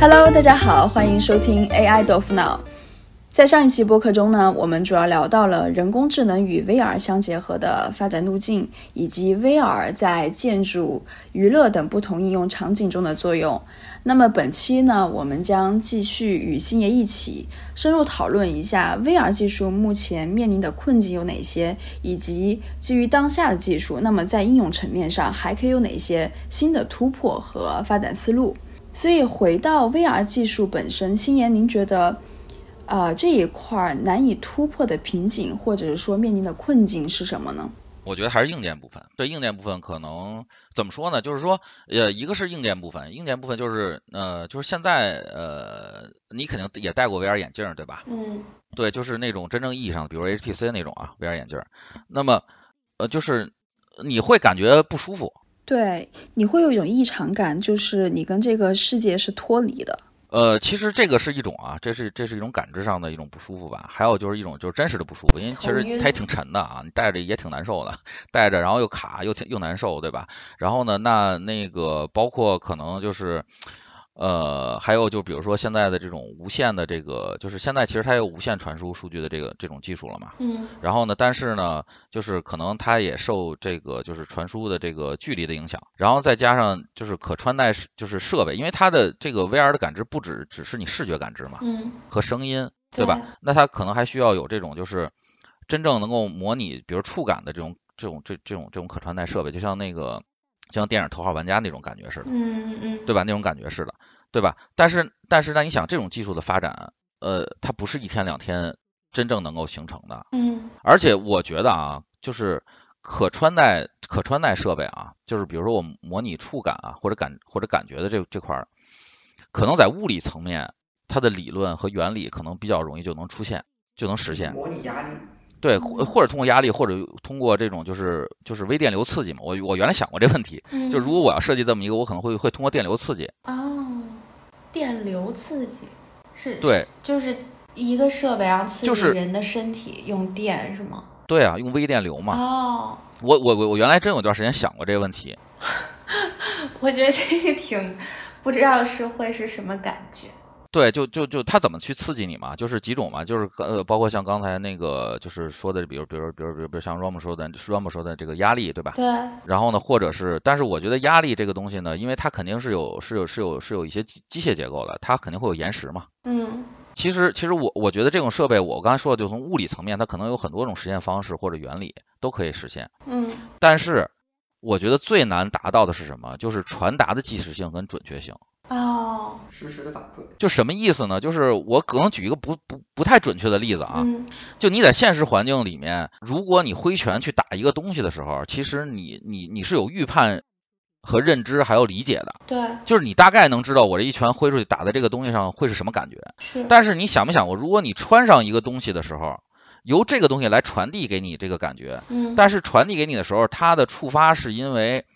Hello，大家好，欢迎收听 AI 豆腐脑。在上一期播客中呢，我们主要聊到了人工智能与 VR 相结合的发展路径，以及 VR 在建筑、娱乐等不同应用场景中的作用。那么本期呢，我们将继续与星爷一起深入讨论一下 VR 技术目前面临的困境有哪些，以及基于当下的技术，那么在应用层面上还可以有哪些新的突破和发展思路。所以回到 VR 技术本身，星爷，您觉得？呃，这一块难以突破的瓶颈，或者是说面临的困境是什么呢？我觉得还是硬件部分。对硬件部分，可能怎么说呢？就是说，呃，一个是硬件部分，硬件部分就是呃，就是现在呃，你肯定也戴过 VR 眼镜，对吧？嗯。对，就是那种真正意义上的，比如 HTC 那种啊 VR 眼镜。那么，呃，就是你会感觉不舒服。对，你会有一种异常感，就是你跟这个世界是脱离的。呃，其实这个是一种啊，这是这是一种感知上的一种不舒服吧。还有就是一种就是真实的不舒服，因为其实它也挺沉的啊，你戴着也挺难受的，戴着然后又卡又挺又难受，对吧？然后呢，那那个包括可能就是。呃，还有就比如说现在的这种无线的这个，就是现在其实它有无线传输数据的这个这种技术了嘛。嗯。然后呢，但是呢，就是可能它也受这个就是传输的这个距离的影响，然后再加上就是可穿戴就是设备，因为它的这个 VR 的感知不只只是你视觉感知嘛，嗯，和声音，对吧？那它可能还需要有这种就是真正能够模拟，比如触感的这种这种这这种这种可穿戴设备，就像那个。就像电影《头号玩家》那种感觉似的，嗯嗯，对吧？那种感觉似的，对吧？但是但是，那你想，这种技术的发展，呃，它不是一天两天真正能够形成的，嗯。而且我觉得啊，就是可穿戴可穿戴设备啊，就是比如说我模拟触感啊，或者感或者感觉的这这块儿，可能在物理层面，它的理论和原理可能比较容易就能出现，就能实现。模拟压力。对，或或者通过压力，或者通过这种就是就是微电流刺激嘛。我我原来想过这问题，就如果我要设计这么一个，我可能会会通过电流刺激。哦，电流刺激是？对，就是一个设备，然后刺激人的身体用电是吗？对啊，用微电流嘛。哦。我我我我原来真有段时间想过这个问题。我觉得这个挺不知道是会是什么感觉。对，就就就他怎么去刺激你嘛？就是几种嘛，就是呃，包括像刚才那个就是说的，比如比如比如比如比如像 Rom 说的，Rom 说的这个压力，对吧？对。然后呢，或者是，但是我觉得压力这个东西呢，因为它肯定是有是有是有是有一些机机械结构的，它肯定会有延时嘛。嗯。其实其实我我觉得这种设备，我刚才说的就从物理层面，它可能有很多种实现方式或者原理都可以实现。嗯。但是我觉得最难达到的是什么？就是传达的即时性跟准确性。哦，实时的反馈，就什么意思呢？就是我可能举一个不不不太准确的例子啊，就你在现实环境里面，如果你挥拳去打一个东西的时候，其实你你你是有预判和认知还有理解的，对，就是你大概能知道我这一拳挥出去打在这个东西上会是什么感觉，是。但是你想没想过，如果你穿上一个东西的时候，由这个东西来传递给你这个感觉，嗯，但是传递给你的时候，它的触发是因为。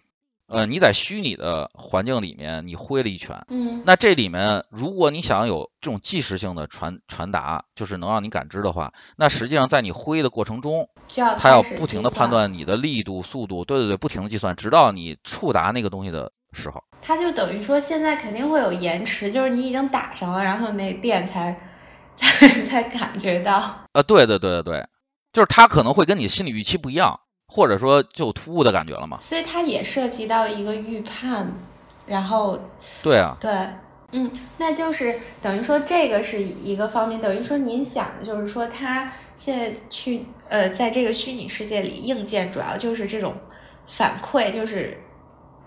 呃，你在虚拟的环境里面，你挥了一拳，嗯，那这里面如果你想有这种即时性的传传达，就是能让你感知的话，那实际上在你挥的过程中，它要不停的判断你的力度、速度，对对对，不停的计算，直到你触达那个东西的时候。它就等于说现在肯定会有延迟，就是你已经打上了，然后那电才才 才感觉到。呃，对对对对对，就是它可能会跟你心理预期不一样。或者说就突兀的感觉了嘛，所以它也涉及到一个预判，然后对啊，对，嗯，那就是等于说这个是一个方面，等于说您想的就是说它现在去呃在这个虚拟世界里，硬件主要就是这种反馈，就是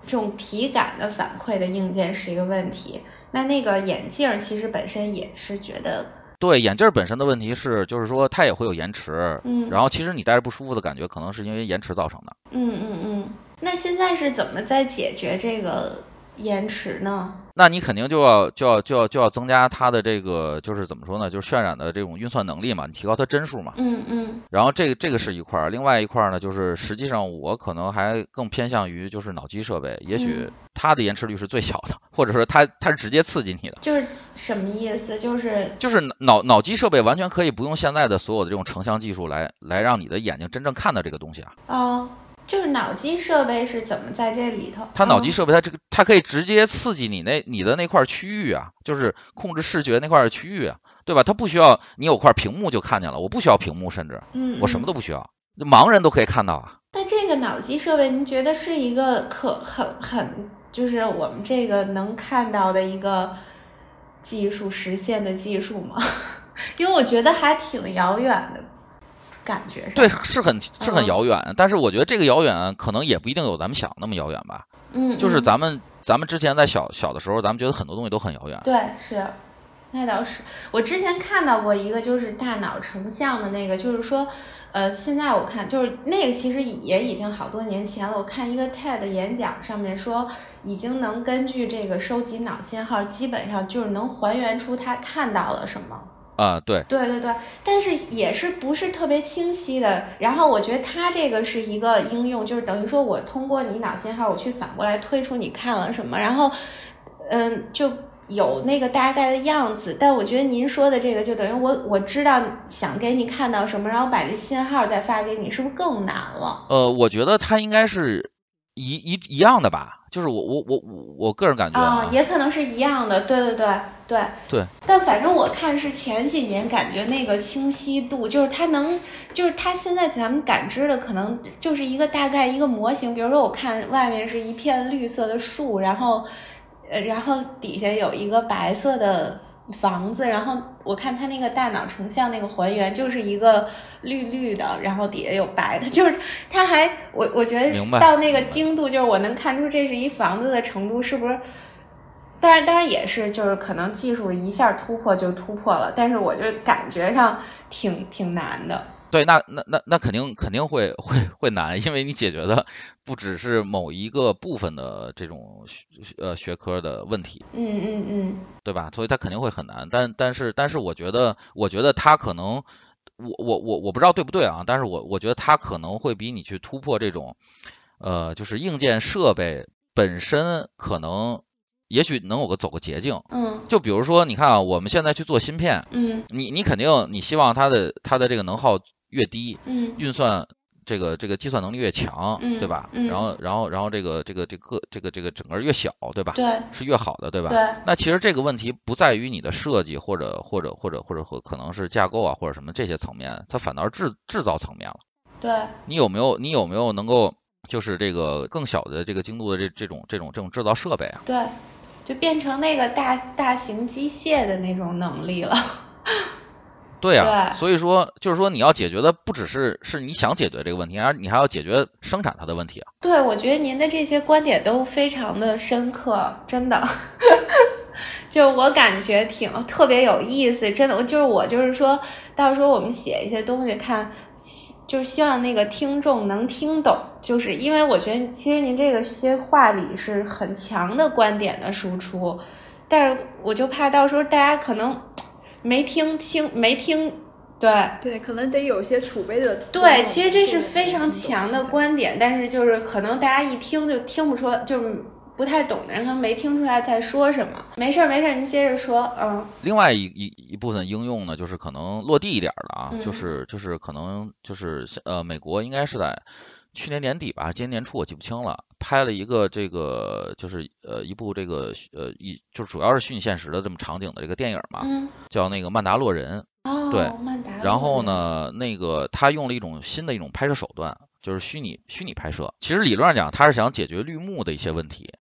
这种体感的反馈的硬件是一个问题。那那个眼镜其实本身也是觉得。对眼镜本身的问题是，就是说它也会有延迟，嗯，然后其实你戴着不舒服的感觉，可能是因为延迟造成的。嗯嗯嗯，那现在是怎么在解决这个延迟呢？那你肯定就要就要就要就要增加它的这个就是怎么说呢？就是渲染的这种运算能力嘛，你提高它帧数嘛。嗯嗯。然后这个这个是一块儿，另外一块儿呢，就是实际上我可能还更偏向于就是脑机设备，也许它的延迟率是最小的，或者说它它是直接刺激你的。就是什么意思？就是就是脑脑机设备完全可以不用现在的所有的这种成像技术来来让你的眼睛真正看到这个东西啊。啊。就是脑机设备是怎么在这里头？它脑机设备，它这个它可以直接刺激你那你的那块区域啊，就是控制视觉那块区域啊，对吧？它不需要你有块屏幕就看见了，我不需要屏幕，甚至嗯，我什么都不需要，盲人都可以看到啊。那这个脑机设备，您觉得是一个可很很，就是我们这个能看到的一个技术实现的技术吗？因为我觉得还挺遥远的感觉上。对，是很是很嗯遥远，但是我觉得这个遥远可能也不一定有咱们想那么遥远吧。嗯，就是嗯咱们咱们之前在小小的时候，咱们觉得很多东西都很遥远。对是，那倒是。我之前看到过一个，就是大脑成像的那个，就是说，呃，现在我看就是那个其实也已经好多年前了。我看一个 TED 演讲上面说，已经能根据这个收集脑信号，基本上就是能还原出他看到了什么。啊，对，对对对，但是也是不是特别清晰的。然后我觉得它这个是一个应用，就是等于说我通过你脑信号，我去反过来推出你看了什么，然后，嗯，就有那个大概的样子。但我觉得您说的这个，就等于我我知道想给你看到什么，然后把这信号再发给你，是不是更难了？呃，我觉得它应该是一一一样的吧，就是我我我我我个人感觉啊、也可能是一样的，对对对对对。但反正我看是前几年感觉那个清晰度，就是它能，就是它现在咱们感知的可能就是一个大概一个模型。比如说我看外面是一片绿色的树，然后，呃，然后底下有一个白色的房子，然后我看他那个大脑成像那个还原就是一个绿绿的，然后底下有白的，就是他还我我觉得到那个精度，就是我能看出这是一房子的程度，是不是？当然，当然也是，就是可能技术一下突破就突破了，但是我就感觉上挺挺难的。对，那那那那肯定肯定会会会难，因为你解决的不只是某一个部分的这种学呃学科的问题，嗯嗯嗯对吧？所以它肯定会很难。但但是但是我觉得我觉得它可能我我我我不知道对不对啊，但是我我觉得它可能会比你去突破这种呃就是硬件设备本身可能也许能有个走个捷径。嗯就比如说，你看啊，我们现在去做芯片，嗯你你肯定你希望它的它的这个能耗越低，嗯运算这个这个计算能力越强，嗯对吧？嗯然后然后然后这个这个这个这个这个整个越小，对吧？对是越好的，对吧？对那其实这个问题不在于你的设计或者或者或者或者或可能是架构啊或者什么这些层面，它反倒是制制造层面了。对，你有没有你有没有能够就是这个更小的这个精度的这这种这种这种制造设备啊？对，就变成那个大大型机械的那种能力了。对所以说就是说你要解决的不只是是你想解决这个问题，而你还要解决生产它的问题啊。对，我觉得您的这些观点都非常的深刻，真的，就我感觉挺特别有意思，真的，我就是我就是说到时候我们写一些东西看，就是希望那个听众能听懂，就是因为我觉得其实您这个些话里是很强的观点的输出，但是我就怕到时候大家可能没听清，没听对。对，可能得有一些储备的。对，其实这是非常强的观点，但是就是可能大家一听就听不出来，就是不太懂的人可能没听出来在说什么。没事儿没事儿，您接着说，嗯另外一一一部分应用呢，就是可能落地一点儿的啊，嗯就是就是可能就是呃，美国应该是在去年年底吧，今年年初我记不清了，拍了一个这个就是呃一部这个呃一就是主要是虚拟现实的这么场景的这个电影嘛，嗯，叫那个曼达洛人。哦，对曼达，然后呢，那个他用了一种新的一种拍摄手段，就是虚拟虚拟拍摄。其实理论上讲，他是想解决绿幕的一些问题。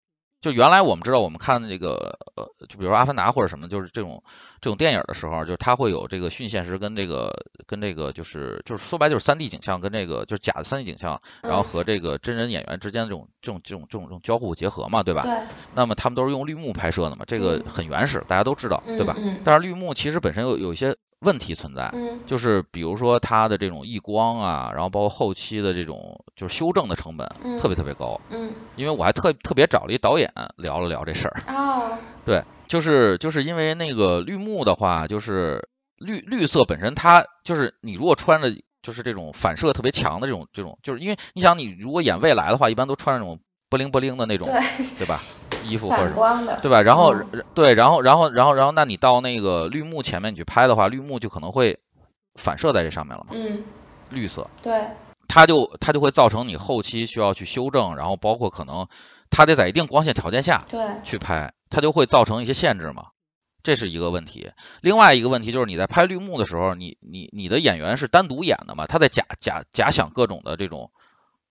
就原来我们知道，我们看这个呃，就比如说《阿凡达》或者什么，就是这种这种电影的时候，就是它会有这个虚拟现实跟这个跟这个就是就是说白了就是三 D 景象跟这个就是假的三 D 景象，然后和这个真人演员之间的这种这种这种这种这种交互结合嘛，对吧？对，那么他们都是用绿幕拍摄的嘛，这个嗯很原始，大家都知道，对吧？嗯但是绿幕其实本身有有一些问题存在，嗯就是比如说它的这种异光啊，然后包括后期的这种就是修正的成本嗯特别特别高，嗯因为我还特特别找了一导演聊了聊这事儿，哦，对，就是就是因为那个绿幕的话，就是绿绿色本身它就是你如果穿着就是这种反射特别强的这种这种，就是因为你想你如果演未来的话，一般都穿那种不灵不灵的那种，对，对吧？衣服或者对吧？然后、嗯对，然后然后然后然后，那你到那个绿幕前面你去拍的话，绿幕就可能会反射在这上面了嘛，嗯，绿色。对，它就它就会造成你后期需要去修正，然后包括可能它得在一定光线条件下对去拍，它就会造成一些限制嘛。这是一个问题。另外一个问题就是你在拍绿幕的时候，你你你的演员是单独演的嘛？他在假假假想各种的这种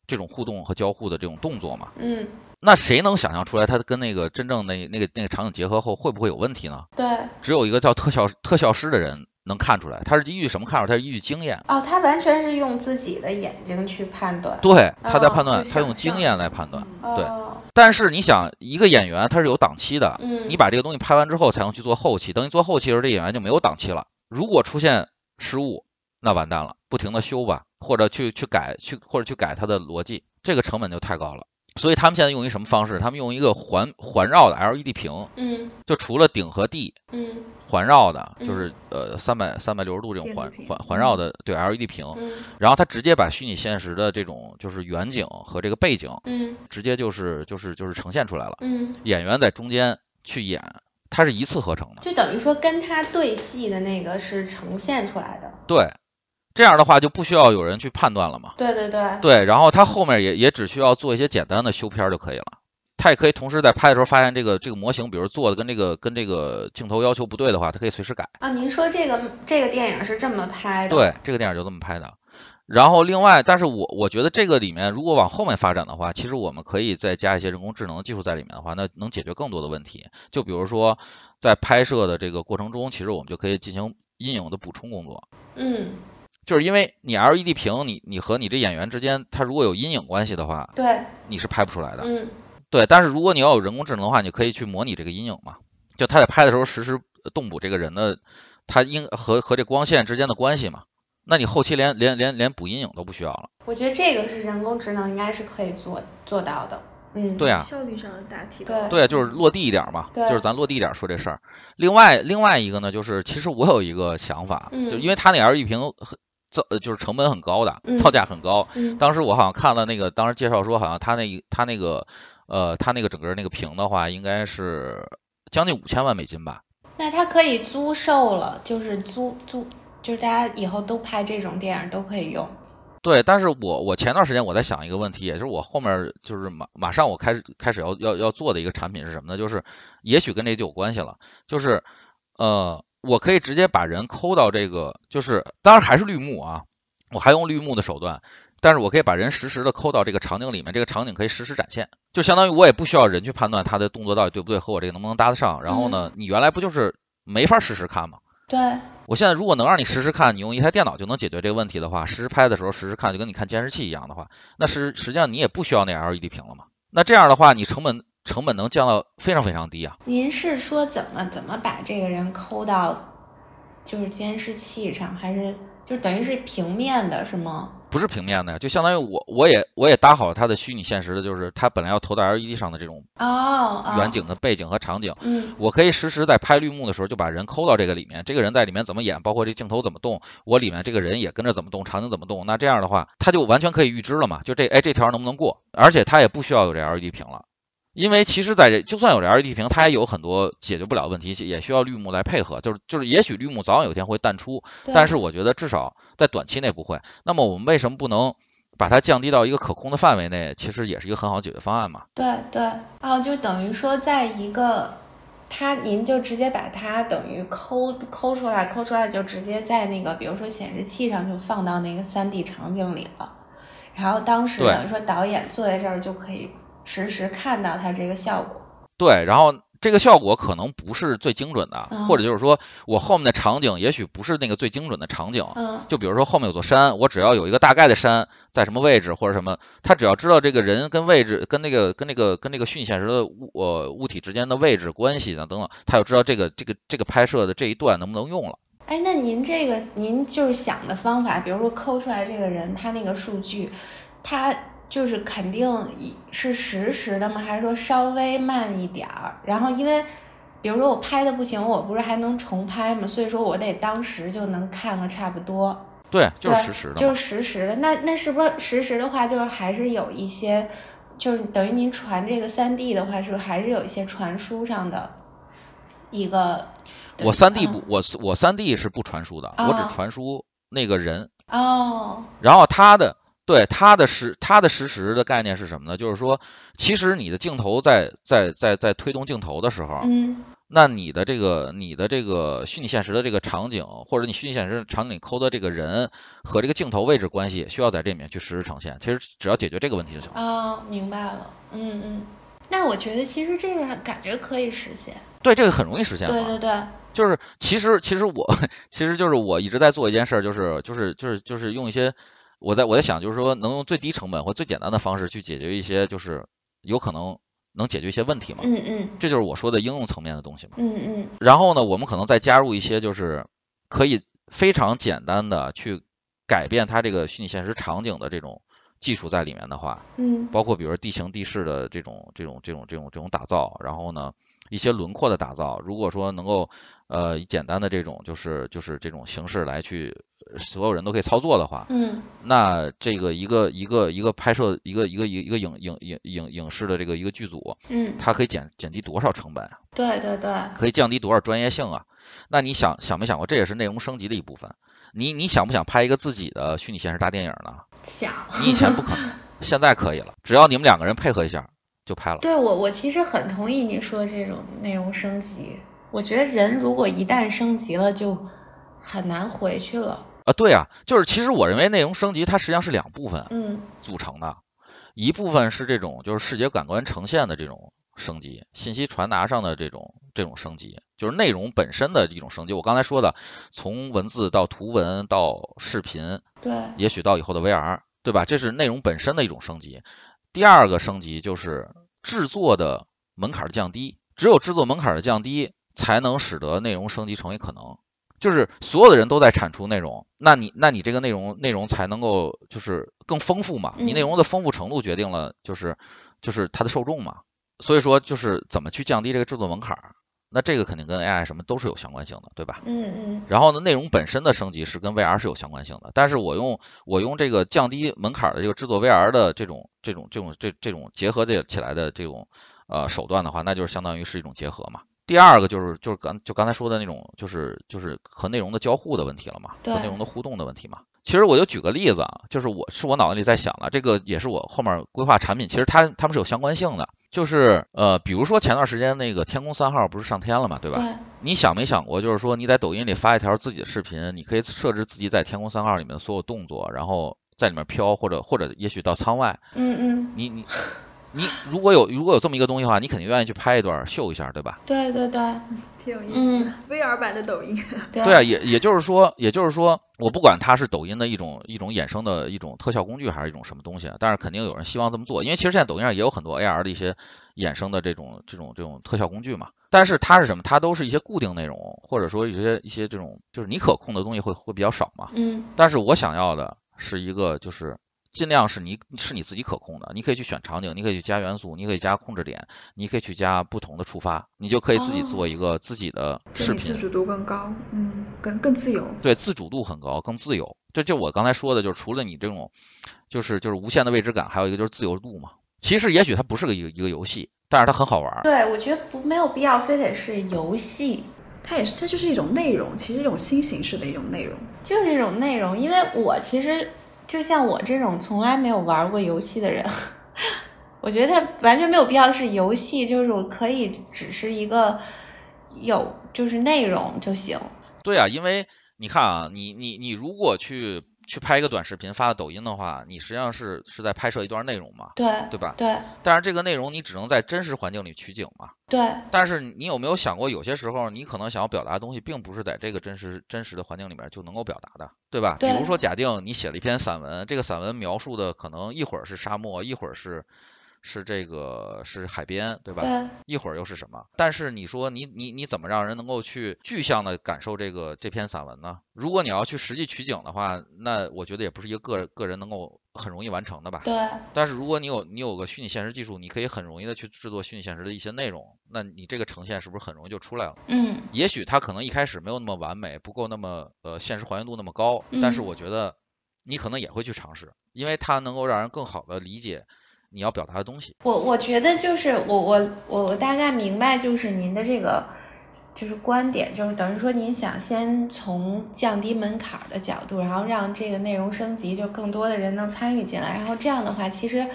这种互动和交互的这种动作嘛？嗯那谁能想象出来它跟那个真正那那个那个场景结合后会不会有问题呢？对只有一个叫特效特效师的人能看出来，他是依据什么看出来？他是依据经验。哦，他完全是用自己的眼睛去判断。对，他在哦判断，就他用经验来判断。对哦，但是你想，一个演员他是有档期的，嗯，你把这个东西拍完之后才能去做后期，等你做后期的时候，这演员就没有档期了。如果出现失误，那完蛋了，不停的修吧，或者去去改去或者去改他的逻辑，这个成本就太高了。所以他们现在用一什么方式？他们用一个环环绕的 LED 屏，嗯。就除了顶和地嗯。环绕的，嗯。就是呃三百三百六十度这种环环环绕的对 LED 屏，嗯。然后它直接把虚拟现实的这种就是远景和这个背景嗯。直接就是就是就是呈现出来了，嗯，演员在中间去演，它是一次合成的。就等于说跟他对戏的那个是呈现出来的。对，这样的话就不需要有人去判断了嘛。对对对，对，然后它后面也也只需要做一些简单的修片儿就可以了。它也可以同时在拍的时候发现这个这个模型，比如做的跟这个跟这个镜头要求不对的话，它可以随时改。啊，您说这个这个电影是这么拍的？对，这个电影就这么拍的。然后另外，但是我我觉得这个里面如果往后面发展的话，其实我们可以再加一些人工智能技术在里面的话，那能解决更多的问题。就比如说在拍摄的这个过程中，其实我们就可以进行阴影的补充工作。嗯，就是因为你 LED 屏，你你和你这演员之间，它如果有阴影关系的话，对，你是拍不出来的。嗯对，但是如果你要有人工智能的话，你可以去模拟这个阴影嘛，就他在拍的时候实时动补这个人的他应和和这光线之间的关系嘛。那你后期连连连连补阴影都不需要了。我觉得这个是人工智能应该是可以做做到的。嗯，对啊，效率上的大提对对，就是落地一点嘛，对就是咱落地一点说这事儿。另外另外一个呢，就是其实我有一个想法，嗯就因为它那 LED 屏很造呃就是成本很高的，嗯造价很高。嗯当时我好像看了那个，当时介绍说好像他那一它那个呃他那个整个那个屏的话，应该是将近五千万美金吧。那它可以租售了，就是租租，就是大家以后都拍这种电影都可以用。对，但是我我前段时间我在想一个问题，也就是我后面就是马马上我开始开始要要要做的一个产品是什么呢？就是也许跟这就有关系了，就是呃，我可以直接把人抠到这个，就是当然还是绿幕啊，我还用绿幕的手段，但是我可以把人实时的抠到这个场景里面，这个场景可以实时展现，就相当于我也不需要人去判断他的动作到底对不对和我这个能不能搭得上。然后呢，你原来不就是没法实时看吗？对，我现在如果能让你实时看，你用一台电脑就能解决这个问题的话，实时拍的时候实时看，就跟你看监视器一样的话，那实实际上你也不需要那 LED 屏了嘛。那这样的话，你成本成本能降到非常非常低啊。您是说怎么怎么把这个人抠到就是监视器上，还是就等于是平面的，是吗？不是平面的，就相当于我我也我也搭好了它的虚拟现实的，就是他本来要投到 LED 上的这种哦，哦远，景的背景和场景，嗯我可以实时在拍绿幕的时候就把人抠到这个里面，这个人在里面怎么演，包括这镜头怎么动，我里面这个人也跟着怎么动，场景怎么动，那这样的话，他就完全可以预知了嘛，就这哎这条能不能过，而且他也不需要有这 LED 屏了。因为其实在这就算有这 LED 屏，它也有很多解决不了的问题，也需要绿幕来配合。就是就是，也许绿幕早晚有一天会淡出，但是我觉得至少在短期内不会。那么我们为什么不能把它降低到一个可控的范围内？其实也是一个很好解决方案嘛。对对，哦，就等于说在一个。它，您就直接把它等于抠抠出来，抠出来就直接在那个，比如说显示器上就放到那个三 D 场景里了。然后当时等于说导演坐在这儿就可以实时看到它这个效果。对，然后这个效果可能不是最精准的，嗯或者就是说我后面的场景也许不是那个最精准的场景。嗯就比如说后面有座山，我只要有一个大概的山在什么位置或者什么，他只要知道这个人跟位置跟那个跟那个跟那个虚拟现实的物呃物体之间的位置关系呢等等，他就知道这个这个这个拍摄的这一段能不能用了。哎，那您这个您就是想的方法，比如说抠出来这个人他那个数据，他就是肯定是实时的吗？还是说稍微慢一点儿？然后因为比如说我拍的不行，我不是还能重拍吗？所以说我得当时就能看个差不多。对，就是实时的。就是实时的。那那是不是实时的话，就是还是有一些，就是等于您传这个三 D 的话，是不是还是有一些传输上的一个？我三 D 嗯不，我我三 D 是不传输的，我哦只传输那个人，哦，然后他的对它的实它的实时的概念是什么呢？就是说，其实你的镜头在在在在推动镜头的时候，嗯那你的这个你的这个虚拟现实的这个场景，或者你虚拟现实场景里抠的这个人和这个镜头位置关系，需要在这里面去实时呈现。其实只要解决这个问题就行了。啊，明白了，嗯嗯。那我觉得其实这个感觉可以实现。对，这个很容易实现。对对对，就是其实其实我 其实就是我一直在做一件事儿，就是就是就是就是用一些我在我在想，就是说能用最低成本或最简单的方式去解决一些就是有可能能解决一些问题嘛。嗯嗯这就是我说的应用层面的东西嘛。嗯嗯然后呢，我们可能再加入一些就是可以非常简单的去改变它这个虚拟现实场景的这种技术在里面的话，嗯包括比如说地形地势的这种这种这种这种这种打造，然后呢一些轮廓的打造，如果说能够呃以简单的这种就是就是这种形式来去呃所有人都可以操作的话，嗯那这个一个一个一个拍摄一个一个一个一个影影影影影视的这个一个剧组，嗯，它可以减减低多少成本啊？对对对，可以降低多少专业性啊？那你想想没想过，这也是内容升级的一部分。你你想不想拍一个自己的虚拟现实大电影呢？想。你以前不可能，现在可以了，只要你们两个人配合一下就拍了。对我，我其实很同意你说这种内容升级。我觉得人如果一旦升级了，就很难回去了。啊，对啊，就是其实我认为内容升级它实际上是两部分嗯组成的，一部分是这种就是视觉感官呈现的这种升级，信息传达上的这种这种升级，就是内容本身的一种升级。我刚才说的，从文字到图文到视频，对，也许到以后的 VR，对吧？这是内容本身的一种升级。第二个升级就是制作的门槛儿降低，只有制作门槛儿的降低，才能使得内容升级成为可能。就是所有的人都在产出内容，那你那你这个内容内容才能够就是更丰富嘛？你内容的丰富程度决定了就是就是它的受众嘛。所以说就是怎么去降低这个制作门槛儿，那这个肯定跟 AI 什么都是有相关性的，对吧？嗯嗯然后呢，内容本身的升级是跟 VR 是有相关性的，但是我用我用这个降低门槛的这个制作 VR 的这种这种这种这这种结合这起来的这种呃手段的话，那就是相当于是一种结合嘛。第二个就是就是刚就刚才说的那种就是就是和内容的交互的问题了嘛，和内容的互动的问题嘛。其实我就举个例子啊，就是我是我脑子里在想的，这个也是我后面规划产品，其实它它们是有相关性的。就是呃，比如说前段时间那个天宫三号不是上天了嘛，对吧？对，你想没想过，就是说你在抖音里发一条自己的视频，你可以设置自己在天宫三号里面的所有动作，然后在里面飘，或者或者也许到舱外，嗯嗯，你你你如果有如果有这么一个东西的话，你肯定愿意去拍一段秀一下，对吧？对对对挺有意思的 VR 版的抖音，对对啊，也也就是说，也就是说，我不管它是抖音的一种一种衍生的一种特效工具，还是一种什么东西，但是肯定有人希望这么做，因为其实现在抖音上也有很多 AR 的一些衍生的这种这种这种特效工具嘛。但是它是什么？它都是一些固定内容，或者说一些一些这种就是你可控的东西会会比较少嘛。嗯但是我想要的是一个就是。尽量是你是你自己可控的，你可以去选场景，你可以去加元素，你可以加控制点，你可以去加不同的触发，你就可以自己做一个自己的视频。自主度更高，嗯，更更自由。对，自主度很高，更自由。这就我刚才说的，就是除了你这种，就是就是无限的未知感，还有一个就是自由度嘛。其实也许它不是个一个一个游戏，但是它很好玩儿。对，我觉得不没有必要非得是游戏，它也是，它就是一种内容，其实一种新形式的一种内容。就是一种内容。因为我其实就像我这种从来没有玩过游戏的人，我觉得完全没有必要是游戏，就是我可以只是一个有就是内容就行。对啊，因为你看啊，你你你如果去去拍一个短视频发到抖音的话，你实际上是是在拍摄一段内容嘛，对对吧？对但是这个内容你只能在真实环境里取景嘛。对但是你有没有想过，有些时候你可能想要表达的东西，并不是在这个真实真实的环境里面就能够表达的，对吧？对比如说，假定你写了一篇散文，这个散文描述的可能一会儿是沙漠，一会儿是是这个是海边，对吧？对一会儿又是什么？但是你说你你你怎么让人能够去具象的感受这个这篇散文呢？如果你要去实际取景的话，那我觉得也不是一个个个人能够很容易完成的吧。对但是如果你有你有个虚拟现实技术，你可以很容易的去制作虚拟现实的一些内容，那你这个呈现是不是很容易就出来了？嗯也许它可能一开始没有那么完美，不够那么呃现实还原度那么高，但是嗯我觉得你可能也会去尝试，因为它能够让人更好的理解你要表达的东西。我我觉得就是我我我我大概明白，就是您的这个就是观点，就是等于说您想先从降低门槛的角度，然后让这个内容升级，就更多的人能参与进来，然后这样的话，其实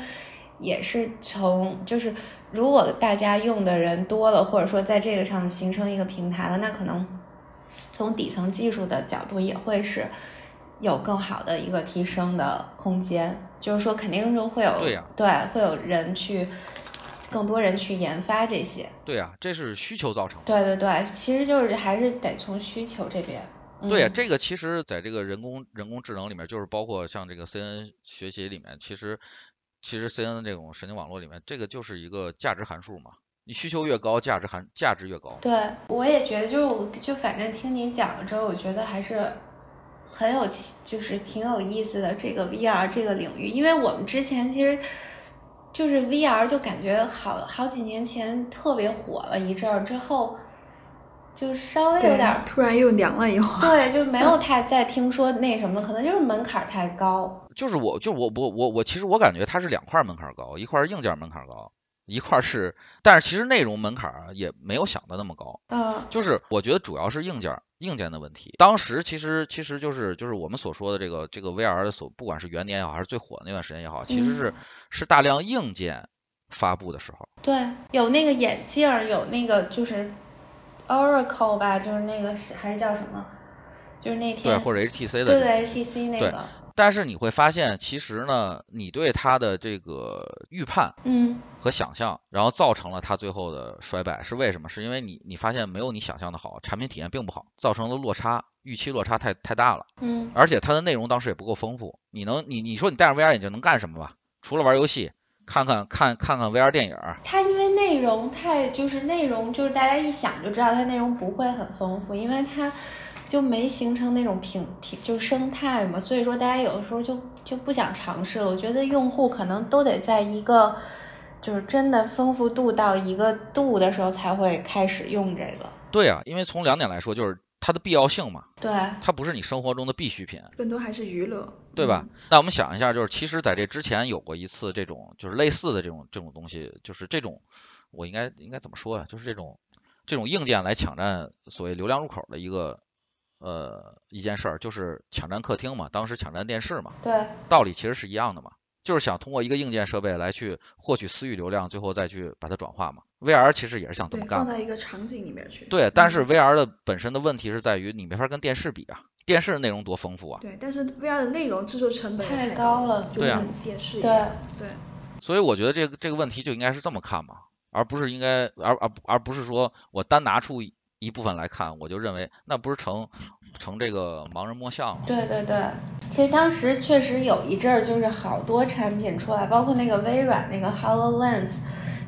也是从就是如果大家用的人多了，或者说在这个上形成一个平台了，那可能从底层技术的角度也会是有更好的一个提升的空间，就是说肯定是会有对呀对会有人去更多人去研发这些。对呀、这是需求造成的。对对对，其实就是还是得从需求这边。对呀、嗯这个其实在这个人工人工智能里面，就是包括像这个 CNN 学习里面，其实其实 CNN 这种神经网络里面，这个就是一个价值函数嘛。你需求越高，价值含价值越高。对，我也觉得，就是我就反正听你讲了之后，我觉得还是很有，就是挺有意思的这个 VR 这个领域，因为我们之前其实就是 VR 就感觉好好几年前特别火了一阵儿之后，就稍微有点儿突然又凉了一会儿，对，就没有 太再听说那什么，可能就是门槛儿太高。就是我，就我我我我，其实我感觉它是两块门槛高，一块是硬件门槛高，一块是，但是其实内容门槛儿也没有想的那么高。嗯就是我觉得主要是硬件儿硬件的问题。当时其实其实就是就是我们所说的这个这个 VR 的所，不管是元年也好，还是最火的那段时间也好，其实是、是大量硬件发布的时候。对，有那个眼镜儿，有那个就是 Oracle 吧，就是那个是还是叫什么？就是那天对，或者 HTC 的对。对 HTC 那个，但是你会发现，其实呢，你对它的这个预判嗯和想象，然后造成了它最后的衰败，是为什么？是因为你你发现没有你想象的好，产品体验并不好，造成的落差，预期落差太太大了，嗯而且它的内容当时也不够丰富。你能你你说你戴上 VR 眼镜能干什么吧？除了玩游戏，看看看看看 VR 电影，它因为内容太就是内容就是大家一想就知道它内容不会很丰富，因为它就没形成那种平平就是生态嘛，所以说大家有的时候就就不想尝试了。我觉得用户可能都得在一个就是真的丰富度到一个度的时候才会开始用这个。对啊，因为从两点来说，就是它的必要性嘛，对，它不是你生活中的必需品。更多还是娱乐，对吧？嗯？那我们想一下，就是其实在这之前有过一次这种就是类似的这种这种东西，就是这种我应该应该怎么说呀？就是这种这种硬件来抢占所谓流量入口的一个呃一件事儿，就是抢占客厅嘛，当时抢占电视嘛，对，道理其实是一样的嘛，就是想通过一个硬件设备来去获取私域流量，最后再去把它转化嘛。VR 其实也是想这么，干。放到一个场景里面去。对，但是嗯 VR 的本身的问题是在于你没法跟电视比啊，电视内容多丰富啊，对，但是 VR 的内容制作成本太太高了就跟电视一对样。对，所以我觉得这个这个问题就应该是这么看嘛，而不是应该而而而不是说我单拿出一一部分来看，我就认为那不是成成这个盲人摸象吗？对对对，其实当时确实有一阵儿，就是好多产品出来，包括那个微软那个 HoloLens，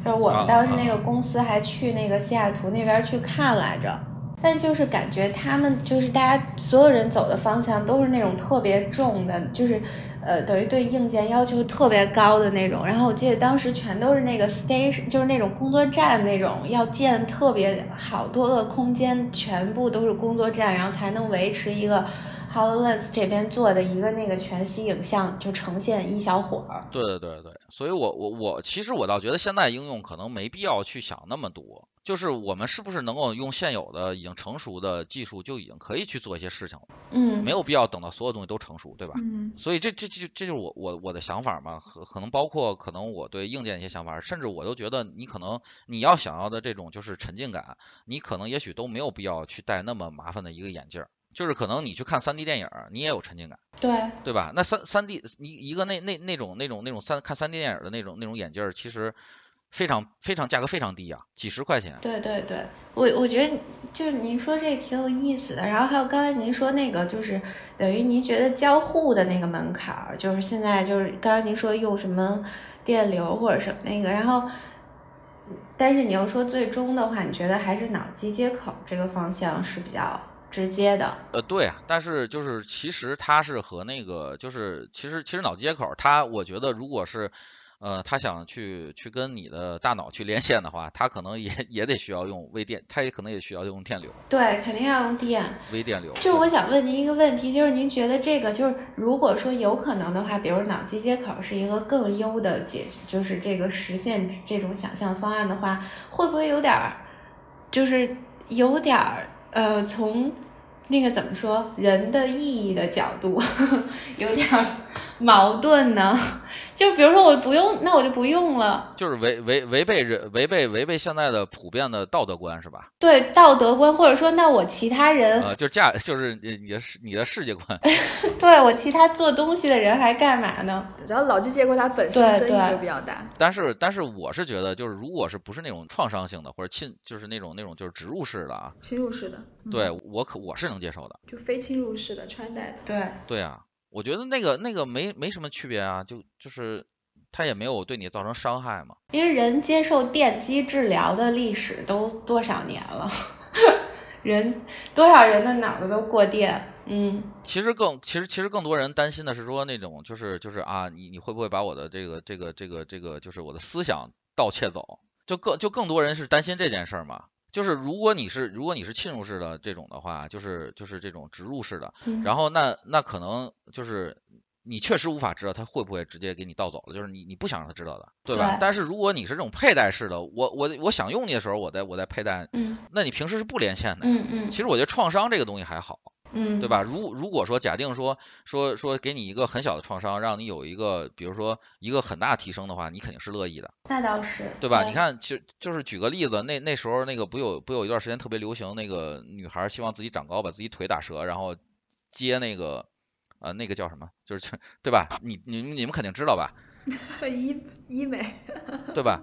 就是我啊们当时那个公司还去那个西雅图那边去看来着。但就是感觉他们就是大家所有人走的方向都是那种特别重的，就是呃等于对硬件要求特别高的那种。然后我记得当时全都是那个 station，就是那种工作站那种，要建特别好多个空间，全部都是工作站，然后才能维持一个 HoloLens 这边做的一个那个全息影像，就呈现一小会儿。对对对对，所以我我我其实我倒觉得现在应用可能没必要去想那么多，就是我们是不是能够用现有的已经成熟的技术就已经可以去做一些事情了，嗯，没有必要等到所有东西都成熟，对吧？嗯，所以这这这这就是我我我的想法嘛，可可能包括可能我对硬件一些想法，甚至我都觉得你可能你要想要的这种就是沉浸感，你可能也许都没有必要去戴那么麻烦的一个眼镜儿，就是可能你去看三 D 电影儿，你也有沉浸感，对，对吧？那三三 D 一一个那那那种那种那种三看三 D 电影的那种那种眼镜儿，其实非常非常价格非常低啊，几十块钱。对对对，我我觉得就是您说这挺有意思的。然后还有刚才您说那个，就是等于您觉得交互的那个门槛，就是现在就是刚才您说用什么电流或者什么那个，然后，但是你要说最终的话，你觉得还是脑机接口这个方向是比较直接的。呃，对啊，但是就是其实它是和那个就是其实其实脑机接口它，我觉得如果是呃他想去去跟你的大脑去连线的话，它可能也也得需要用微电，它也可能也需要用电流、对，肯定要用电。微电流。就是我想问您一个问题，就是您觉得这个就是如果说有可能的话，比如脑机接口是一个更优的解，就是这个实现这种想象方案的话，会不会有点儿就是有点儿呃，从那个怎么说人的意义的角度，有点矛盾呢。就比如说我不用，那我就不用了。就是违违违背人违背违背现在的普遍的道德观是吧？对道德观，或者说那我其他人呃，就是价 就是你你的世你的世界观。对我其他做东西的人还干嘛呢？然后老机结构它本身争议就比较大。但是但是我是觉得，就是如果是不是那种创伤性的或者侵，就是那种那种就是植入式的啊，侵入式的，对我可我是能接受的。就非侵入式的穿戴的。对对啊。我觉得那个那个没没什么区别啊，就就是它也没有对你造成伤害嘛。因为人接受电击治疗的历史都多少年了，人多少人的脑子都过电，嗯。其实更其实其实更多人担心的是说那种就是就是啊，你你会不会把我的这个这个这个这个就是我的思想盗窃走？就更就更多人是担心这件事儿嘛。就是如果你是如果你是侵入式的这种的话，就是就是这种植入式的，然后那那可能就是你确实无法知道他会不会直接给你盗走了，就是你你不想让他知道的，对吧？但是如果你是这种佩戴式的，我我我想用你的时候，我在我在佩戴，嗯，那你平时是不连线的，嗯嗯，其实我觉得创伤这个东西还好。嗯，对吧？如如果说假定说说说给你一个很小的创伤，让你有一个比如说一个很大提升的话，你肯定是乐意的。那倒是，对吧？你看，就就是举个例子，那那时候那个不有不有一段时间特别流行，那个女孩希望自己长高，把自己腿打折，然后接那个呃那个叫什么？就是对吧？你你你们肯定知道吧？医医美，对吧？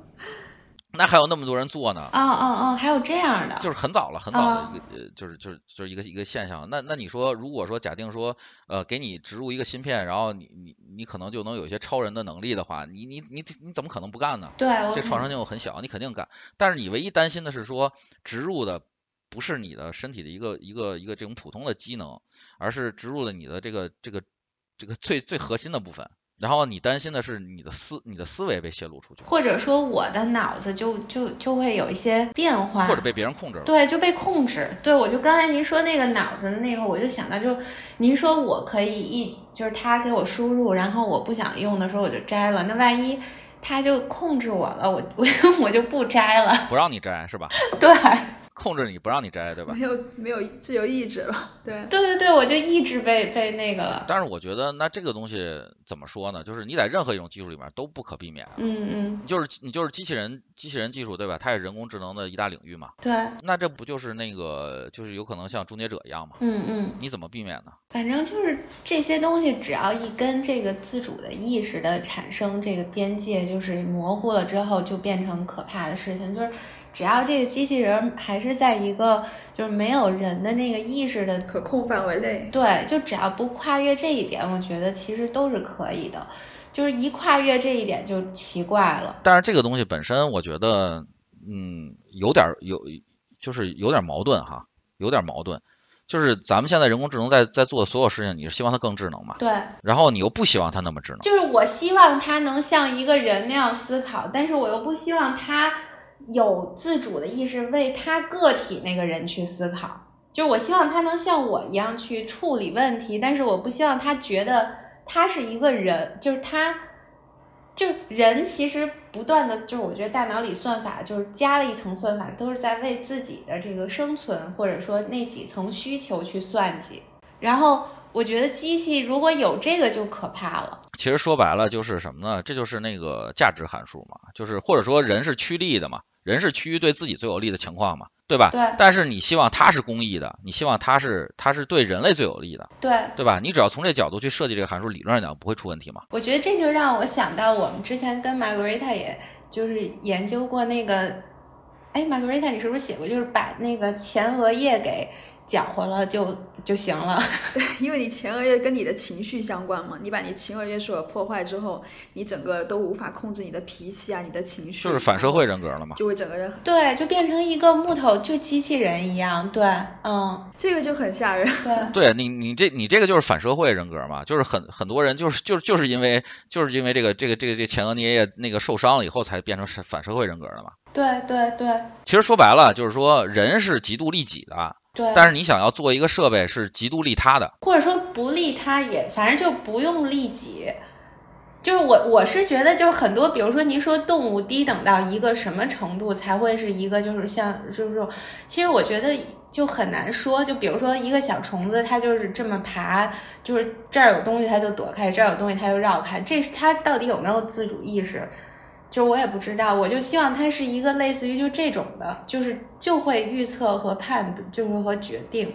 那还有那么多人做呢？啊啊啊！还有这样的，就是很早了，很早的一个呃，就是就是就是一个一个现象。那那你说，如果说假定说，呃，给你植入一个芯片，然后你你你可能就能有一些超人的能力的话，你你你你怎么可能不干呢？对，这创伤性又很小，你肯定干。但是你唯一担心的是说，植入的不是你的身体的一个一个一个这种普通的机能，而是植入了你的这个这个这个最最核心的部分。然后你担心的是你的思你的思维被泄露出去，或者说我的脑子就就就会有一些变化，或者被别人控制了。对，就被控制。对，我就刚才您说那个脑子的那个，我就想到，就您说我可以一就是他给我输入，然后我不想用的时候我就摘了。那万一他就控制我了，我我我就不摘了，不让你摘是吧？对。控制你不让你摘，对吧？没有没有自由意志了，对对对对，我就意志被被那个了。但是我觉得那这个东西怎么说呢？就是你在任何一种技术里面都不可避免。嗯嗯。就是你就是机器人机器人技术对吧？它也是人工智能的一大领域嘛。对。那这不就是那个就是有可能像终结者一样嘛？嗯嗯。你怎么避免呢？反正就是这些东西，只要一跟这个自主的意识的产生这个边界就是模糊了之后，就变成可怕的事情，就是。只要这个机器人还是在一个就是没有人的那个意识的可控范围内，对，就只要不跨越这一点，我觉得其实都是可以的。就是一跨越这一点就奇怪了。但是这个东西本身，我觉得，嗯，有点有，就是有点矛盾哈，有点矛盾。就是咱们现在人工智能在在做的所有事情，你是希望它更智能嘛？对。然后你又不希望它那么智能。就是我希望它能像一个人那样思考，但是我又不希望它。有自主的意识，为他个体那个人去思考，就是我希望他能像我一样去处理问题，但是我不希望他觉得他是一个人，就是他，就人其实不断的，就是我觉得大脑里算法就是加了一层算法，都是在为自己的这个生存或者说那几层需求去算计，然后。我觉得机器如果有这个就可怕了。其实说白了就是什么呢？这就是那个价值函数嘛，就是或者说人是趋利的嘛，人是趋于对自己最有利的情况嘛，对吧？对。但是你希望它是公益的，你希望它是它是对人类最有利的，对对吧？你只要从这角度去设计这个函数，理论上讲不会出问题嘛。我觉得这就让我想到我们之前跟 Margarita 也就是研究过那个，哎，Margarita 你是不是写过，就是把那个前额叶给。搅和了就就行了，对，因为你前额叶跟你的情绪相关嘛，你把你前额叶所破坏之后，你整个都无法控制你的脾气啊，你的情绪，就是反社会人格了嘛，就会整个人对，就变成一个木头，就机器人一样，对，嗯，这个就很吓人，对，对你你这你这个就是反社会人格嘛，就是很很多人就是就是就是因为就是因为这个这个这个这前额叶那个受伤了以后才变成反社会人格的嘛，对对对，其实说白了就是说人是极度利己的。对，但是你想要做一个设备是极度利他的，或者说不利他也，反正就不用利己，就是我我是觉得，就是很多，比如说您说动物低等到一个什么程度才会是一个，就是像就是说，其实我觉得就很难说。就比如说一个小虫子，它就是这么爬，就是这儿有东西它就躲开，这儿有东西它就绕开，这是它到底有没有自主意识？就我也不知道。我就希望它是一个类似于就这种的，就是就会预测和判断，就是和决定。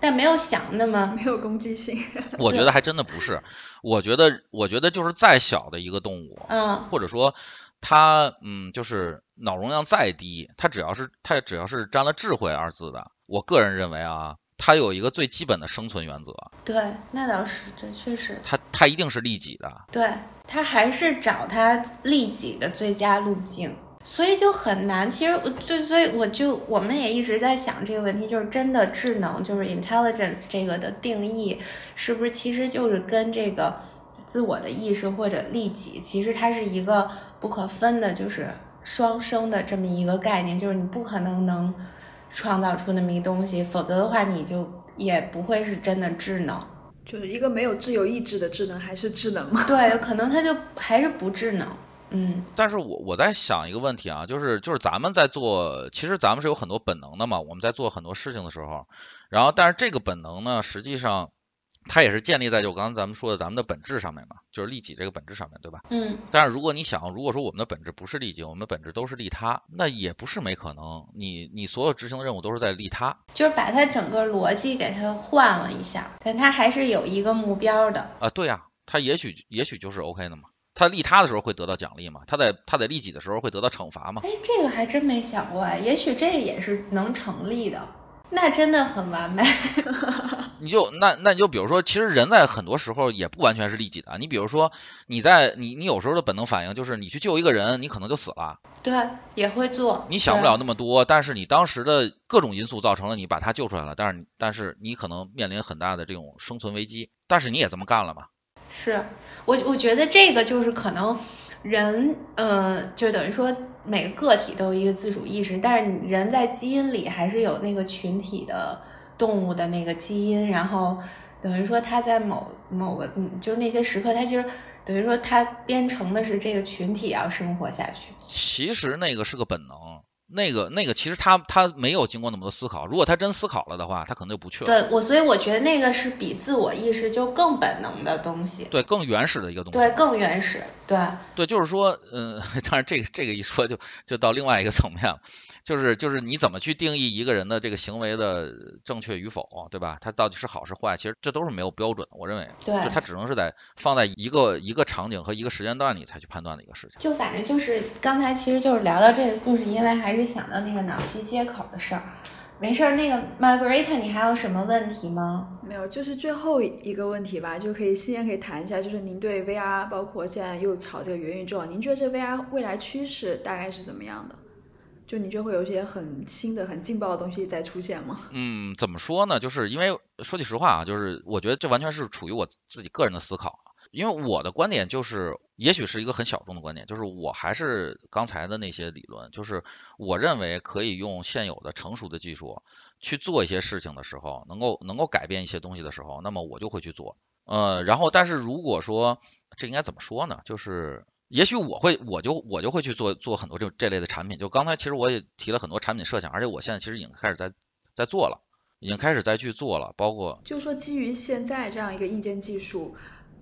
但没有想那么没有攻击性，我觉得还真的不是。我觉得，我觉得就是再小的一个动物，嗯，或者说它，嗯，就是脑容量再低，它只要是它只要是沾了智慧二字的，我个人认为啊，它有一个最基本的生存原则。对，那倒是，这确实。它它一定是利己的。对，它还是找它利己的最佳路径。所以就很难，其实我就所以我就我们也一直在想这个问题，就是真的智能，就是 intelligence 这个的定义，是不是其实就是跟这个自我的意识或者利己，其实它是一个不可分的，就是双生的这么一个概念，就是你不可能能创造出那么一东西，否则的话你就也不会是真的智能，就是一个没有自由意志的智能还是智能吗？对，可能它就还是不智能。嗯，但是我我在想一个问题啊，就是就是咱们在做，其实咱们是有很多本能的嘛，我们在做很多事情的时候，然后但是这个本能呢，实际上它也是建立在就刚才咱们说的咱们的本质上面嘛，就是利己这个本质上面对吧？嗯。但是如果你想，如果说我们的本质不是利己，我们的本质都是利他，那也不是没可能，你你所有执行的任务都是在利他，就是把它整个逻辑给它换了一下，但它还是有一个目标的。啊，对呀，它也许也许就是 OK 的嘛。他利他的时候会得到奖励吗？他在他在利己的时候会得到惩罚吗？哎，这个还真没想过哎，也许这也是能成立的，那真的很完美。你就那那你就比如说，其实人在很多时候也不完全是利己的。你比如说，你在你你有时候的本能反应就是你去救一个人，你可能就死了。对，也会做。你想不了那么多，但是你当时的各种因素造成了你把他救出来了，但是但是你可能面临很大的这种生存危机，但是你也这么干了嘛？是我，我觉得这个就是可能人，呃，就等于说每个个体都有一个自主意识，但是人在基因里还是有那个群体的动物的那个基因，然后等于说他在某某个，嗯，就是那些时刻，他其实等于说他编程的是这个群体要生活下去。其实那个是个本能。那个那个其实他他没有经过那么多思考，如果他真思考了的话，他可能就不去了。对我，所以我觉得那个是比自我意识就更本能的东西。对，更原始的一个东西。对，更原始。对。对，就是说，嗯，当然这个这个一说就就到另外一个层面了。就是就是你怎么去定义一个人的这个行为的正确与否，对吧？他到底是好是坏，其实这都是没有标准的。我认为，对，就他只能是在放在一个一个场景和一个时间段里才去判断的一个事情。就反正就是刚才其实就是聊到这个故事，因为还是想到那个脑机接口的事儿。没事儿，那个 Margaret，你还有什么问题吗？没有，就是最后一个问题吧，就可以先可以谈一下，就是您对 VR，包括现在又炒这个元宇宙，您觉得这 VR 未来趋势大概是怎么样的？就你觉得会有一些很新的、很劲爆的东西在出现吗？嗯，怎么说呢？就是因为说句实话啊，就是我觉得这完全是处于我自己个人的思考。因为我的观点就是，也许是一个很小众的观点，就是我还是刚才的那些理论，就是我认为可以用现有的成熟的技术去做一些事情的时候，能够能够改变一些东西的时候，那么我就会去做。呃，然后但是如果说这应该怎么说呢？就是。也许我会，我就我就会去做做很多这这类的产品。就刚才其实我也提了很多产品设想，而且我现在其实已经开始在在做了，已经开始在去做了。包括就是说，基于现在这样一个硬件技术，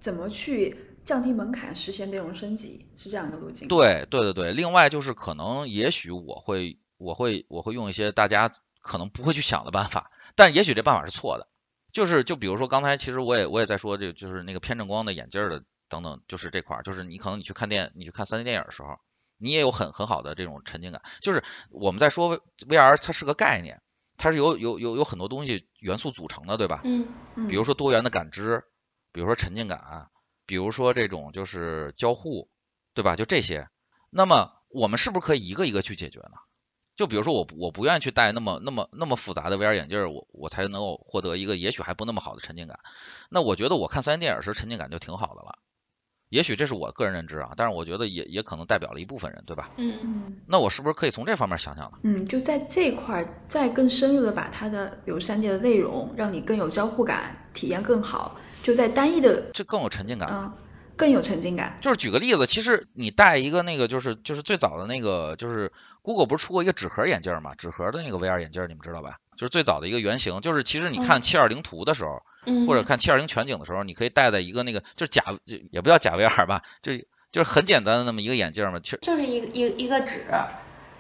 怎么去降低门槛，实现内容升级，是这样一个路径。对对对对，另外就是可能也许我会我会我会用一些大家可能不会去想的办法，但也许这办法是错的。就是就比如说刚才其实我也我也在说，这就是那个偏振光的眼镜的。等等，就是这块儿，就是你可能你去看电，你去看三 D 电影的时候，你也有很很好的这种沉浸感。就是我们在说 VR，它是个概念，它是由有有有很多东西元素组成的，对吧？嗯嗯。比如说多元的感知，比如说沉浸感，比如说这种就是交互，对吧？就这些。那么我们是不是可以一个一个去解决呢？就比如说我我不愿意去戴那么那么那么复杂的 VR 眼镜，我我才能够获得一个也许还不那么好的沉浸感。那我觉得我看三 D 电影时沉浸感就挺好的了。也许这是我个人认知啊，但是我觉得也也可能代表了一部分人，对吧？嗯嗯。那我是不是可以从这方面想想呢？嗯，就在这块儿再更深入的把它的比如三 D 的内容，让你更有交互感，体验更好，就在单一的这更有沉浸感。嗯，更有沉浸感。就是举个例子，其实你戴一个那个就是就是最早的那个就是 Google 不是出过一个纸盒眼镜嘛？纸盒的那个 VR 眼镜你们知道吧？就是最早的一个原型，就是其实你看七二零图的时候，或者看七二零全景的时候，你可以戴在一个那个就是假也不叫假 VR 吧，就是就是很简单的那么一个眼镜嘛，就就是一个一一个纸。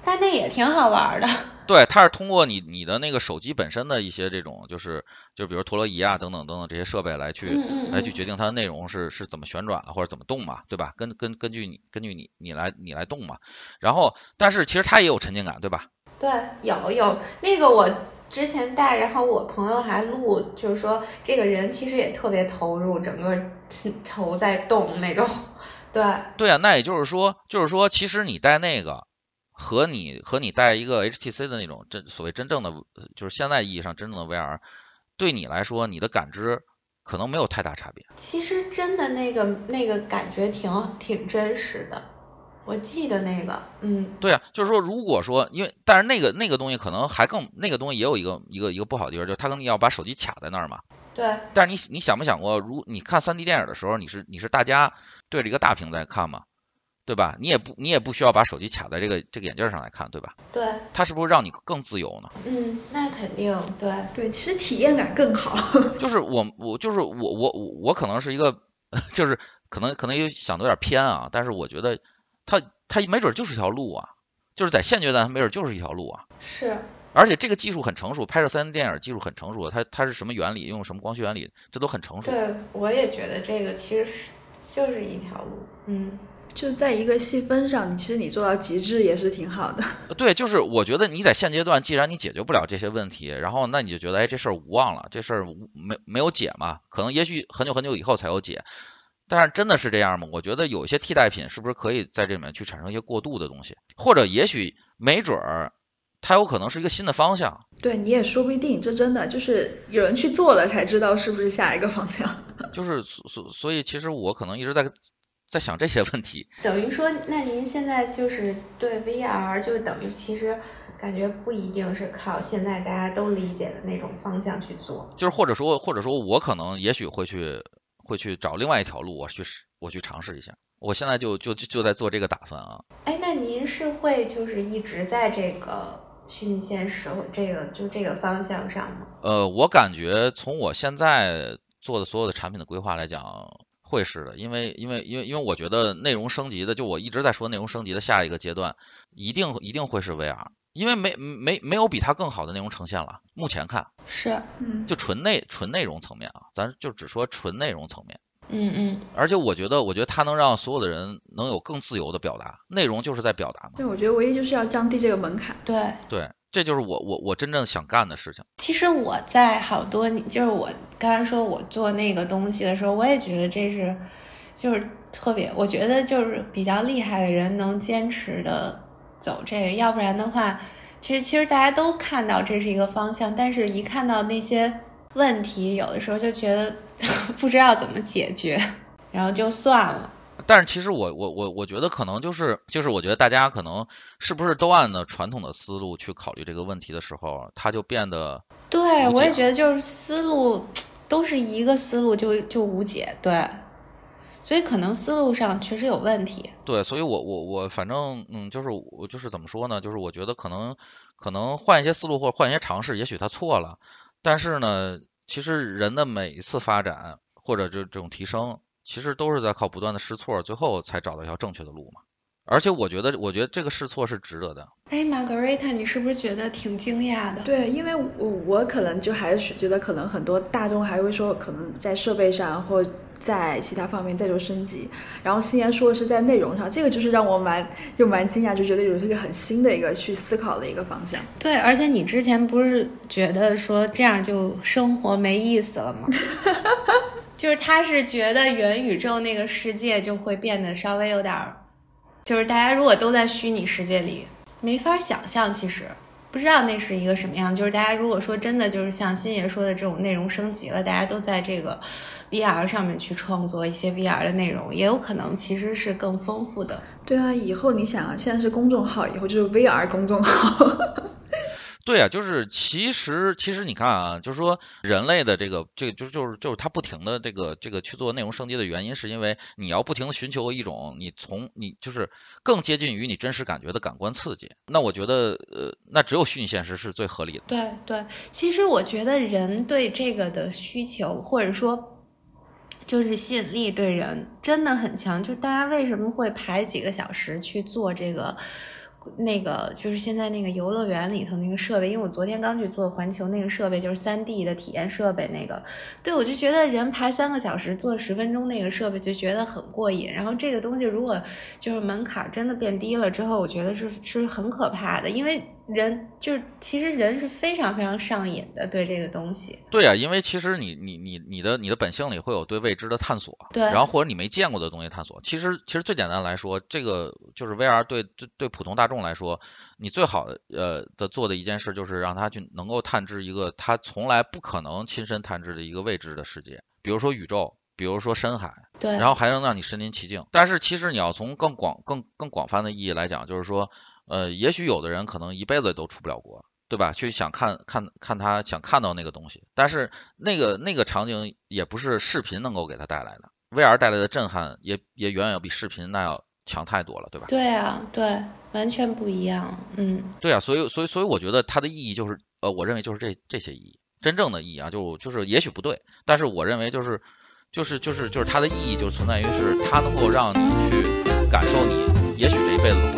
但那也挺好玩的。对，它是通过你你的那个手机本身的一些这种，就是就比如陀螺仪啊等等等等这些设备来去来去决定它的内容是是怎么旋转或者怎么动嘛，对吧？根根根据你根据你你来你来动嘛。然后，但是其实它也有沉浸感，对吧？对，有有那个我之前带，然后我朋友还录，就是说这个人其实也特别投入，整个头在动那种。对。对啊，那也就是说，就是说，其实你带那个。和你和你带一个 HTC 的那种真所谓真正的就是现在意义上真正的 VR，对你来说你的感知可能没有太大差别。其实真的那个那个感觉挺挺真实的，我记得那个，嗯，对啊，就是说如果说因为但是那个那个东西可能还更那个东西也有一个一个一个不好的地方，就是它可能要把手机卡在那儿嘛。对。但是你你想没想过，如你看 3D 电影的时候，你是你是大家对着一个大屏在看吗？对吧？你也不，你也不需要把手机卡在这个这个眼镜上来看，对吧？对。它是不是让你更自由呢？嗯，那肯定，对对，其实体验感更好。就是我，我就是我，我我我可能是一个，就是可能可能有想的有点偏啊，但是我觉得它它没准就是条路啊，就是在现阶段它没准就是一条路啊。是。而且这个技术很成熟，拍摄三 D 电影技术很成熟，它它是什么原理，用什么光学原理，这都很成熟。对，我也觉得这个其实是就是一条路，嗯。就在一个细分上，你其实你做到极致也是挺好的。对，就是我觉得你在现阶段，既然你解决不了这些问题，然后那你就觉得，哎，这事儿无望了，这事儿没没有解嘛？可能也许很久很久以后才有解。但是真的是这样吗？我觉得有一些替代品是不是可以在这里面去产生一些过渡的东西，或者也许没准儿它有可能是一个新的方向。对，你也说不一定，这真的就是有人去做了才知道是不是下一个方向。就是所所以，其实我可能一直在。在想这些问题，等于说，那您现在就是对 VR，就等于其实感觉不一定是靠现在大家都理解的那种方向去做，就是或者说，或者说我可能也许会去会去找另外一条路，我去试，我去尝试一下。我现在就就就在做这个打算啊。哎，那您是会就是一直在这个虚拟现实这个就这个方向上吗？呃，我感觉从我现在做的所有的产品的规划来讲。会是的，因为因为因为因为我觉得内容升级的，就我一直在说内容升级的下一个阶段，一定一定会是 VR，因为没没没有比它更好的内容呈现了。目前看是，嗯，就纯内纯内容层面啊，咱就只说纯内容层面，嗯嗯。而且我觉得，我觉得它能让所有的人能有更自由的表达，内容就是在表达嘛。对，我觉得唯一就是要降低这个门槛。对对。这就是我我我真正想干的事情。其实我在好多，就是我刚才说我做那个东西的时候，我也觉得这是，就是特别，我觉得就是比较厉害的人能坚持的走这个，要不然的话，其实其实大家都看到这是一个方向，但是一看到那些问题，有的时候就觉得 不知道怎么解决，然后就算了。但是其实我我我我觉得可能就是就是我觉得大家可能是不是都按照传统的思路去考虑这个问题的时候，它就变得对我也觉得就是思路都是一个思路就就无解对，所以可能思路上确实有问题。对，所以我我我反正嗯就是我就是怎么说呢？就是我觉得可能可能换一些思路或者换一些尝试，也许他错了，但是呢，其实人的每一次发展或者就这种提升。其实都是在靠不断的试错，最后才找到一条正确的路嘛。而且我觉得，我觉得这个试错是值得的。哎，玛格瑞塔，你是不是觉得挺惊讶的？对，因为我我可能就还是觉得，可能很多大众还会说，可能在设备上或在其他方面再做升级。然后新言说的是在内容上，这个就是让我蛮就蛮惊讶，就觉得有这个很新的一个去思考的一个方向。对，而且你之前不是觉得说这样就生活没意思了吗？就是他是觉得元宇宙那个世界就会变得稍微有点儿，就是大家如果都在虚拟世界里，没法想象，其实不知道那是一个什么样。就是大家如果说真的就是像新爷说的这种内容升级了，大家都在这个 VR 上面去创作一些 VR 的内容，也有可能其实是更丰富的。对啊，以后你想啊，现在是公众号，以后就是 VR 公众号。对啊，就是其实其实你看啊，就是说人类的这个这个就是就是就是他不停的这个这个去做内容升级的原因，是因为你要不停的寻求一种你从你就是更接近于你真实感觉的感官刺激。那我觉得呃，那只有虚拟现实是最合理的。对对，其实我觉得人对这个的需求，或者说就是吸引力对人真的很强。就大家为什么会排几个小时去做这个？那个就是现在那个游乐园里头那个设备，因为我昨天刚去做环球那个设备，就是三 D 的体验设备那个，对我就觉得人排三个小时做十分钟那个设备就觉得很过瘾。然后这个东西如果就是门槛真的变低了之后，我觉得是是很可怕的，因为。人就是其实人是非常非常上瘾的，对这个东西。对啊，因为其实你你你你的你的本性里会有对未知的探索，对，然后或者你没见过的东西探索。其实其实最简单来说，这个就是 VR 对对对普通大众来说，你最好的呃的做的一件事就是让他去能够探知一个他从来不可能亲身探知的一个未知的世界，比如说宇宙，比如说深海，对，然后还能让你身临其境。但是其实你要从更广更更广泛的意义来讲，就是说。呃，也许有的人可能一辈子都出不了国，对吧？去想看看看他想看到那个东西，但是那个那个场景也不是视频能够给他带来的，VR 带来的震撼也也远远要比视频那要强太多了，对吧？对啊，对，完全不一样，嗯，对啊，所以所以所以我觉得它的意义就是，呃，我认为就是这这些意义，真正的意义啊，就就是也许不对，但是我认为就是就是就是就是它的意义就存在于是它能够让你去感受你也许这一辈子。